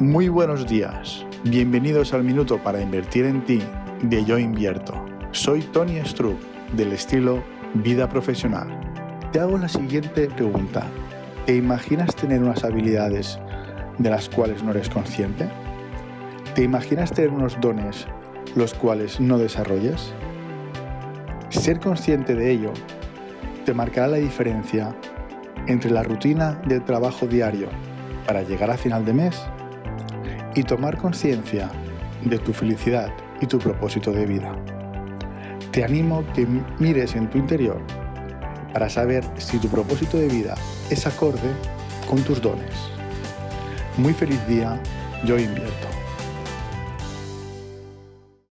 Muy buenos días. Bienvenidos al minuto para invertir en ti de Yo Invierto. Soy Tony Struck del estilo Vida Profesional. Te hago la siguiente pregunta. ¿Te imaginas tener unas habilidades de las cuales no eres consciente? ¿Te imaginas tener unos dones los cuales no desarrollas? Ser consciente de ello te marcará la diferencia entre la rutina del trabajo diario para llegar a final de mes y tomar conciencia de tu felicidad y tu propósito de vida. Te animo que mires en tu interior para saber si tu propósito de vida es acorde con tus dones. Muy feliz día, yo invierto.